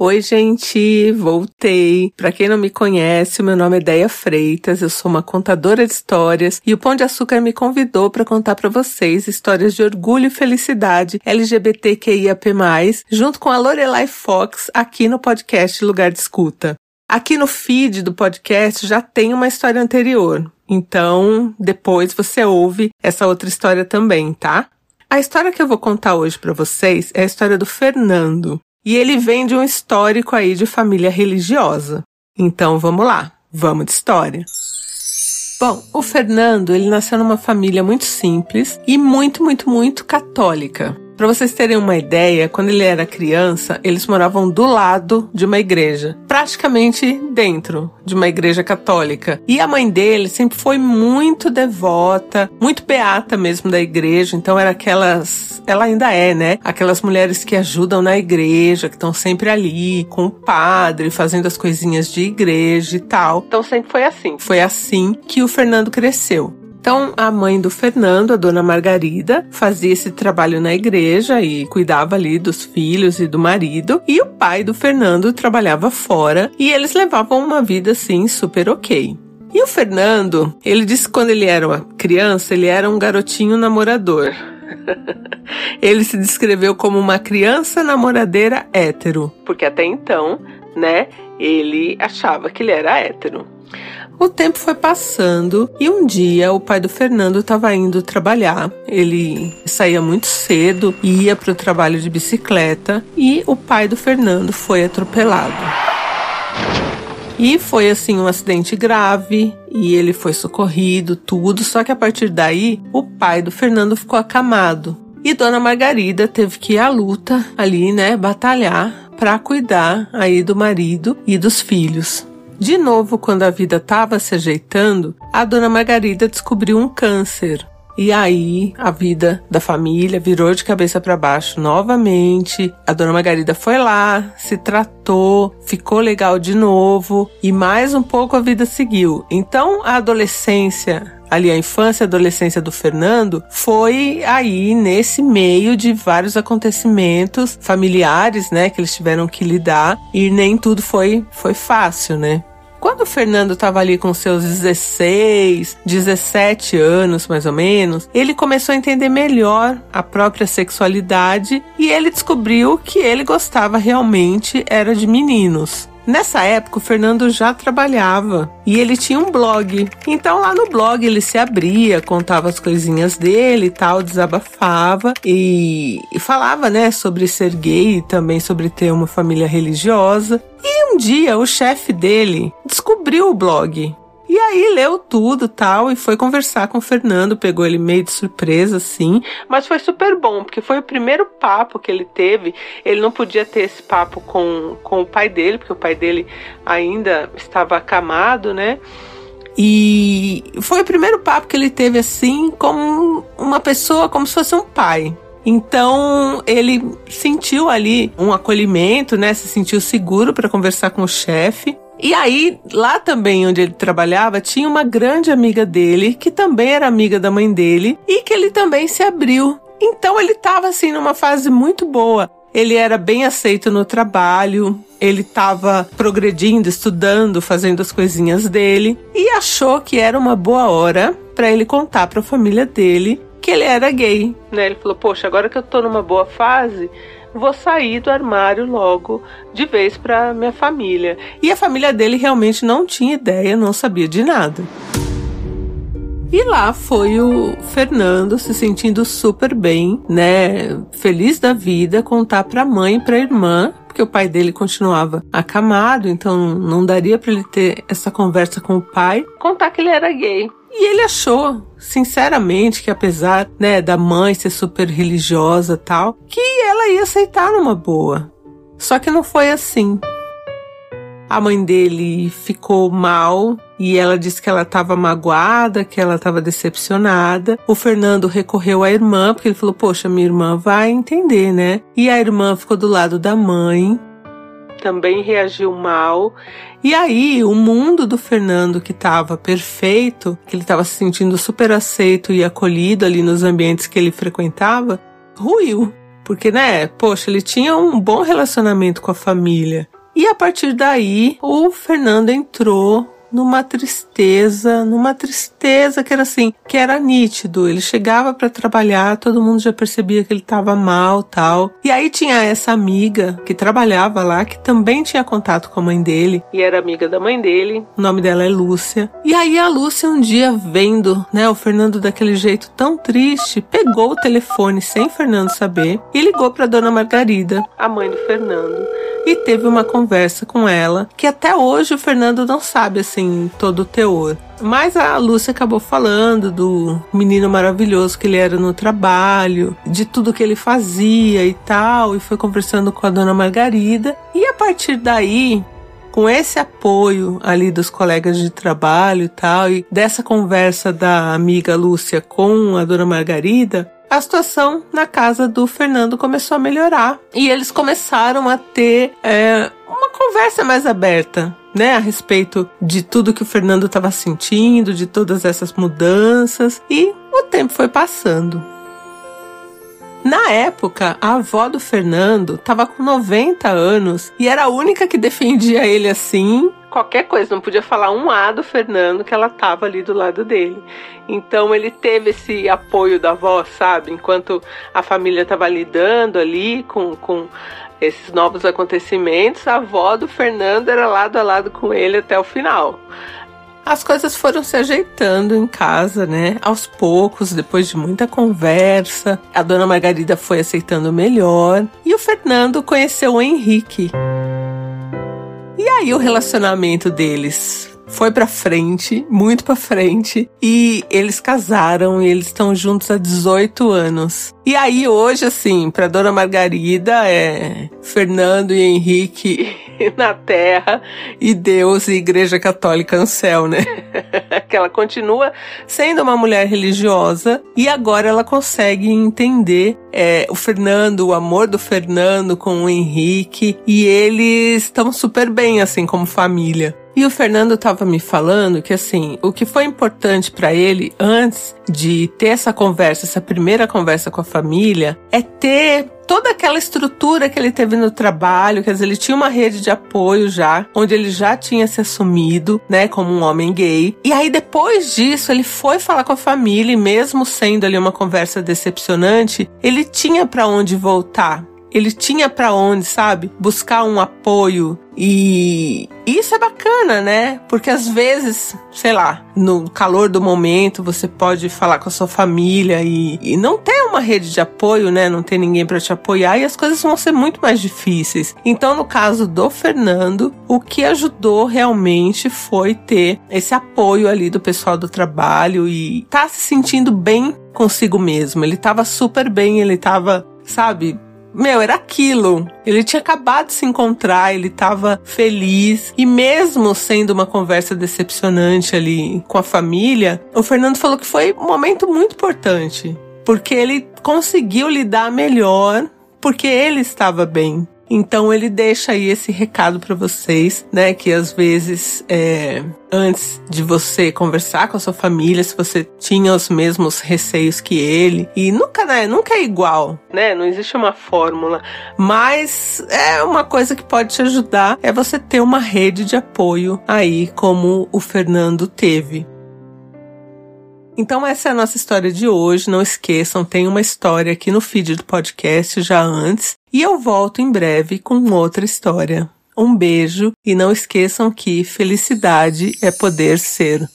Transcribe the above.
Oi, gente, voltei. Para quem não me conhece, meu nome é Deia Freitas, eu sou uma contadora de histórias e o Pão de Açúcar me convidou para contar para vocês histórias de orgulho e felicidade LGBTQIAP+, junto com a Lorelai Fox aqui no podcast Lugar de Escuta. Aqui no feed do podcast já tem uma história anterior, então depois você ouve essa outra história também, tá? A história que eu vou contar hoje para vocês é a história do Fernando. E ele vem de um histórico aí de família religiosa. Então vamos lá, vamos de história. Bom, o Fernando, ele nasceu numa família muito simples e muito, muito, muito católica. Para vocês terem uma ideia, quando ele era criança, eles moravam do lado de uma igreja, praticamente dentro de uma igreja católica. E a mãe dele sempre foi muito devota, muito beata mesmo da igreja, então era aquelas, ela ainda é, né? Aquelas mulheres que ajudam na igreja, que estão sempre ali com o padre, fazendo as coisinhas de igreja e tal. Então sempre foi assim. Foi assim que o Fernando cresceu. Então, a mãe do Fernando, a dona Margarida, fazia esse trabalho na igreja e cuidava ali dos filhos e do marido, e o pai do Fernando trabalhava fora e eles levavam uma vida assim super ok. E o Fernando, ele disse que quando ele era uma criança, ele era um garotinho namorador. ele se descreveu como uma criança namoradeira hétero, porque até então, né, ele achava que ele era hétero. O tempo foi passando e um dia o pai do Fernando estava indo trabalhar. Ele saía muito cedo, ia para o trabalho de bicicleta e o pai do Fernando foi atropelado. E foi assim um acidente grave e ele foi socorrido, tudo, só que a partir daí o pai do Fernando ficou acamado. E Dona Margarida teve que ir à luta ali, né, batalhar para cuidar aí do marido e dos filhos. De novo, quando a vida estava se ajeitando, a dona Margarida descobriu um câncer. E aí a vida da família virou de cabeça para baixo novamente. A dona Margarida foi lá, se tratou, ficou legal de novo e mais um pouco a vida seguiu. Então a adolescência ali a infância e adolescência do Fernando foi aí nesse meio de vários acontecimentos familiares, né, que eles tiveram que lidar e nem tudo foi foi fácil, né? Quando o Fernando estava ali com seus 16, 17 anos mais ou menos, ele começou a entender melhor a própria sexualidade e ele descobriu que ele gostava realmente era de meninos. Nessa época, o Fernando já trabalhava e ele tinha um blog. Então, lá no blog, ele se abria, contava as coisinhas dele e tal, desabafava e, e falava, né, sobre ser gay e também sobre ter uma família religiosa. E um dia, o chefe dele descobriu o blog e aí leu tudo tal e foi conversar com o Fernando, pegou ele meio de surpresa assim, mas foi super bom, porque foi o primeiro papo que ele teve. Ele não podia ter esse papo com, com o pai dele, porque o pai dele ainda estava acamado, né? E foi o primeiro papo que ele teve assim, como uma pessoa, como se fosse um pai. Então ele sentiu ali um acolhimento, né? Se sentiu seguro para conversar com o chefe. E aí, lá também onde ele trabalhava, tinha uma grande amiga dele, que também era amiga da mãe dele, e que ele também se abriu. Então ele estava assim numa fase muito boa. Ele era bem aceito no trabalho, ele estava progredindo, estudando, fazendo as coisinhas dele e achou que era uma boa hora para ele contar para a família dele que ele era gay, né? Ele falou: "Poxa, agora que eu tô numa boa fase, vou sair do armário logo de vez para minha família. E a família dele realmente não tinha ideia, não sabia de nada. E lá foi o Fernando se sentindo super bem, né? Feliz da vida, contar para a mãe e para a irmã, porque o pai dele continuava acamado, então não daria para ele ter essa conversa com o pai, contar que ele era gay. E ele achou, sinceramente, que apesar, né, da mãe ser super religiosa tal, que ela ia aceitar numa boa. Só que não foi assim. A mãe dele ficou mal e ela disse que ela estava magoada, que ela estava decepcionada. O Fernando recorreu à irmã, porque ele falou: Poxa, minha irmã vai entender, né? E a irmã ficou do lado da mãe também reagiu mal. E aí, o mundo do Fernando, que estava perfeito, que ele estava se sentindo super aceito e acolhido ali nos ambientes que ele frequentava, ruiu. porque, né, poxa, ele tinha um bom relacionamento com a família. E a partir daí, o Fernando entrou numa tristeza, numa tristeza que era assim, que era nítido. Ele chegava para trabalhar, todo mundo já percebia que ele estava mal, tal. E aí tinha essa amiga que trabalhava lá, que também tinha contato com a mãe dele e era amiga da mãe dele. O nome dela é Lúcia. E aí a Lúcia um dia vendo, né, o Fernando daquele jeito tão triste, pegou o telefone sem o Fernando saber e ligou para dona Margarida, a mãe do Fernando e teve uma conversa com ela que até hoje o Fernando não sabe assim todo o teor. Mas a Lúcia acabou falando do menino maravilhoso que ele era no trabalho, de tudo que ele fazia e tal, e foi conversando com a dona Margarida. E a partir daí, com esse apoio ali dos colegas de trabalho e tal, e dessa conversa da amiga Lúcia com a dona Margarida, a situação na casa do Fernando começou a melhorar e eles começaram a ter é, conversa mais aberta. Né, a respeito de tudo que o Fernando estava sentindo, de todas essas mudanças, e o tempo foi passando. Na época, a avó do Fernando estava com 90 anos e era a única que defendia ele assim qualquer coisa, não podia falar um A do Fernando que ela tava ali do lado dele. Então ele teve esse apoio da avó, sabe? Enquanto a família tava lidando ali com, com esses novos acontecimentos, a avó do Fernando era lado a lado com ele até o final. As coisas foram se ajeitando em casa, né? Aos poucos, depois de muita conversa, a dona Margarida foi aceitando melhor e o Fernando conheceu o Henrique. Aí o relacionamento deles foi para frente, muito para frente, e eles casaram e eles estão juntos há 18 anos. E aí hoje assim, para Dona Margarida é Fernando e Henrique na terra e Deus e Igreja Católica no céu, né? que ela continua sendo uma mulher religiosa e agora ela consegue entender é, o Fernando, o amor do Fernando com o Henrique e eles estão super bem assim como família. E o Fernando estava me falando que assim, o que foi importante para ele antes de ter essa conversa, essa primeira conversa com a família, é ter toda aquela estrutura que ele teve no trabalho, quer dizer, ele tinha uma rede de apoio já, onde ele já tinha se assumido, né, como um homem gay. E aí depois disso, ele foi falar com a família e mesmo sendo ali uma conversa decepcionante, ele tinha para onde voltar ele tinha para onde, sabe? Buscar um apoio e isso é bacana, né? Porque às vezes, sei lá, no calor do momento, você pode falar com a sua família e, e não ter uma rede de apoio, né? Não ter ninguém para te apoiar e as coisas vão ser muito mais difíceis. Então, no caso do Fernando, o que ajudou realmente foi ter esse apoio ali do pessoal do trabalho e tá se sentindo bem consigo mesmo. Ele tava super bem, ele tava, sabe, meu, era aquilo. Ele tinha acabado de se encontrar, ele estava feliz. E mesmo sendo uma conversa decepcionante ali com a família, o Fernando falou que foi um momento muito importante. Porque ele conseguiu lidar melhor, porque ele estava bem. Então ele deixa aí esse recado para vocês, né? Que às vezes, é, antes de você conversar com a sua família, se você tinha os mesmos receios que ele, e nunca, né? Nunca é igual, né? Não existe uma fórmula, mas é uma coisa que pode te ajudar é você ter uma rede de apoio aí, como o Fernando teve. Então essa é a nossa história de hoje. Não esqueçam, tem uma história aqui no feed do podcast já antes. E eu volto em breve com outra história. Um beijo e não esqueçam que felicidade é poder ser.